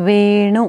വേണു